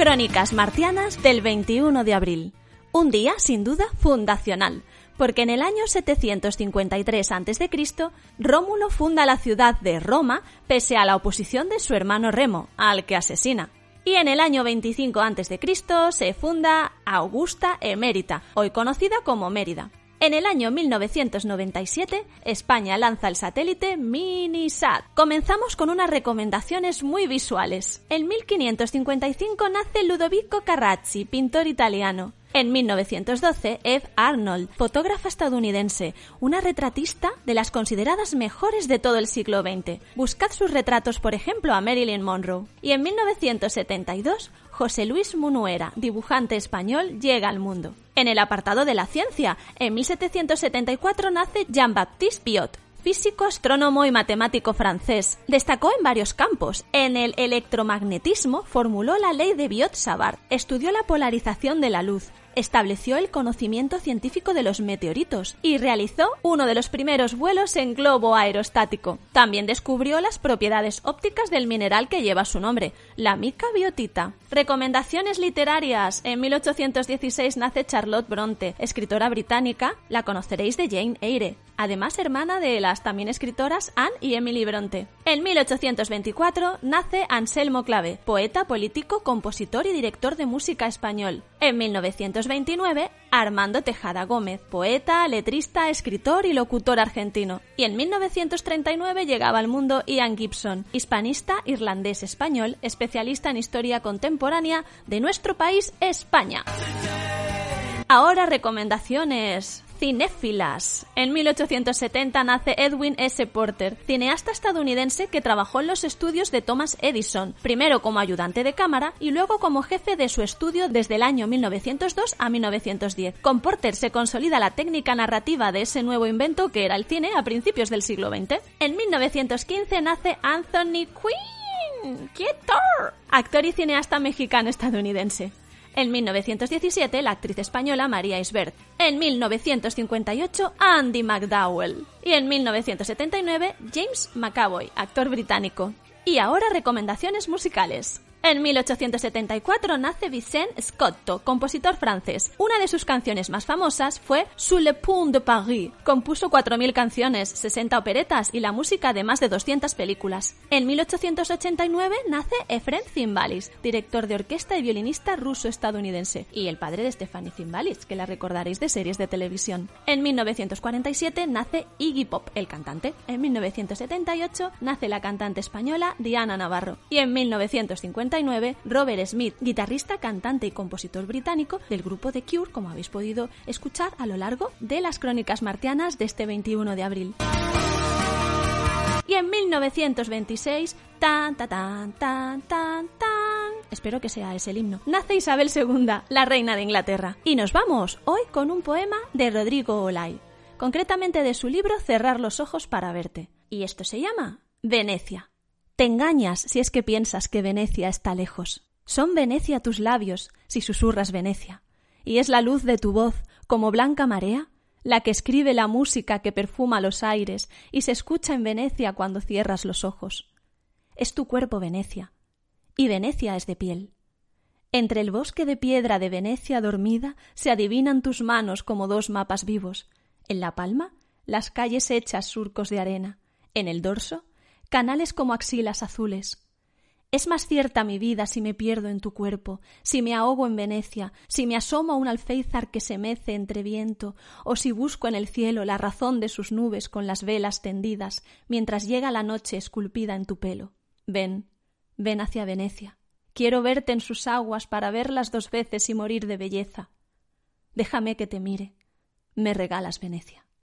Crónicas marcianas del 21 de abril. Un día, sin duda, fundacional, porque en el año 753 a.C., Rómulo funda la ciudad de Roma pese a la oposición de su hermano Remo, al que asesina. Y en el año 25 a.C. se funda Augusta Emérita, hoy conocida como Mérida. En el año 1997, España lanza el satélite Minisat. Comenzamos con unas recomendaciones muy visuales. En 1555 nace Ludovico Carracci, pintor italiano. En 1912, Eve Arnold, fotógrafa estadounidense, una retratista de las consideradas mejores de todo el siglo XX. Buscad sus retratos, por ejemplo, a Marilyn Monroe. Y en 1972, José Luis Munuera, dibujante español, llega al mundo. En el apartado de la ciencia, en 1774 nace Jean-Baptiste Biot, físico, astrónomo y matemático francés. Destacó en varios campos. En el electromagnetismo formuló la ley de Biot-Savart, estudió la polarización de la luz, estableció el conocimiento científico de los meteoritos y realizó uno de los primeros vuelos en globo aerostático. También descubrió las propiedades ópticas del mineral que lleva su nombre, la mica biotita. Recomendaciones literarias. En 1816 nace Charlotte Bronte, escritora británica. La conoceréis de Jane Eyre además hermana de las también escritoras Anne y Emily Bronte. En 1824 nace Anselmo Clave, poeta, político, compositor y director de música español. En 1929, Armando Tejada Gómez, poeta, letrista, escritor y locutor argentino. Y en 1939 llegaba al mundo Ian Gibson, hispanista irlandés-español, especialista en historia contemporánea de nuestro país, España. Ahora recomendaciones cinéfilas. En 1870 nace Edwin S. Porter, cineasta estadounidense que trabajó en los estudios de Thomas Edison, primero como ayudante de cámara y luego como jefe de su estudio desde el año 1902 a 1910. Con Porter se consolida la técnica narrativa de ese nuevo invento que era el cine a principios del siglo XX. En 1915 nace Anthony Quinn. Actor y cineasta mexicano-estadounidense. En 1917, la actriz española María Isbert. En 1958, Andy McDowell. Y en 1979, James McAvoy, actor británico. Y ahora recomendaciones musicales. En 1874 nace Vicent Scotto, compositor francés. Una de sus canciones más famosas fue Sous le pont de Paris. Compuso 4.000 canciones, 60 operetas y la música de más de 200 películas. En 1889 nace Efren Zimbalis, director de orquesta y violinista ruso-estadounidense, y el padre de Stephanie Zimbalis, que la recordaréis de series de televisión. En 1947 nace Iggy Pop, el cantante. En 1978 nace la cantante española Diana Navarro. Y en 1950 Robert Smith, guitarrista, cantante y compositor británico del grupo The Cure, como habéis podido escuchar a lo largo de las crónicas martianas de este 21 de abril. Y en 1926, tan, tan, tan, tan, tan, tan, espero que sea ese el himno, nace Isabel II, la reina de Inglaterra. Y nos vamos hoy con un poema de Rodrigo Olay, concretamente de su libro Cerrar los ojos para verte. Y esto se llama Venecia. Te engañas si es que piensas que Venecia está lejos. Son Venecia tus labios si susurras Venecia. Y es la luz de tu voz, como blanca marea, la que escribe la música que perfuma los aires y se escucha en Venecia cuando cierras los ojos. Es tu cuerpo Venecia, y Venecia es de piel. Entre el bosque de piedra de Venecia dormida se adivinan tus manos como dos mapas vivos. En la palma, las calles hechas surcos de arena. En el dorso, canales como axilas azules. Es más cierta mi vida si me pierdo en tu cuerpo, si me ahogo en Venecia, si me asomo a un alféizar que se mece entre viento, o si busco en el cielo la razón de sus nubes con las velas tendidas, mientras llega la noche esculpida en tu pelo. Ven, ven hacia Venecia. Quiero verte en sus aguas para verlas dos veces y morir de belleza. Déjame que te mire. Me regalas Venecia.